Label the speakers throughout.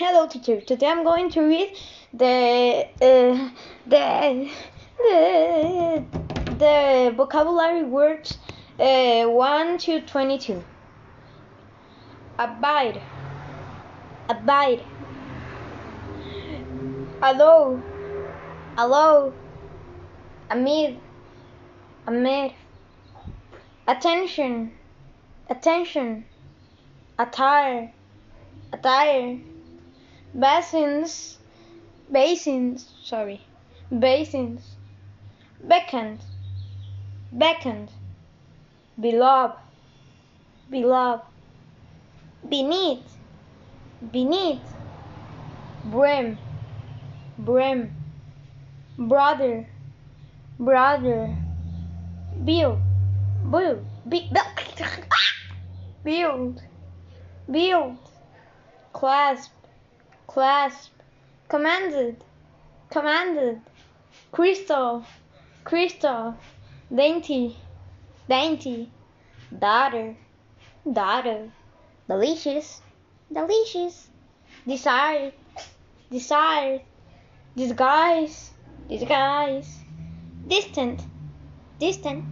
Speaker 1: Hello, teacher. Today I'm going to read the uh, the, the the vocabulary words uh, one to twenty-two. Abide, abide. Allow, allow. Amid, amid. Attention, attention. Attire, attire basins, basins, sorry, basins, beckoned, beckoned, beloved, beloved, beneath, beneath, brim, brim, brother, brother, build, build, build, build, build, clasp, clasp, commanded, commanded, crystal, crystal, dainty, dainty, daughter, daughter, delicious, delicious, desired, desired, disguise, disguise, distant, distant,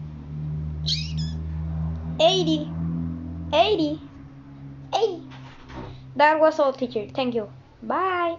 Speaker 1: eighty, eighty, eighty. That was all, teacher. Thank you. 拜。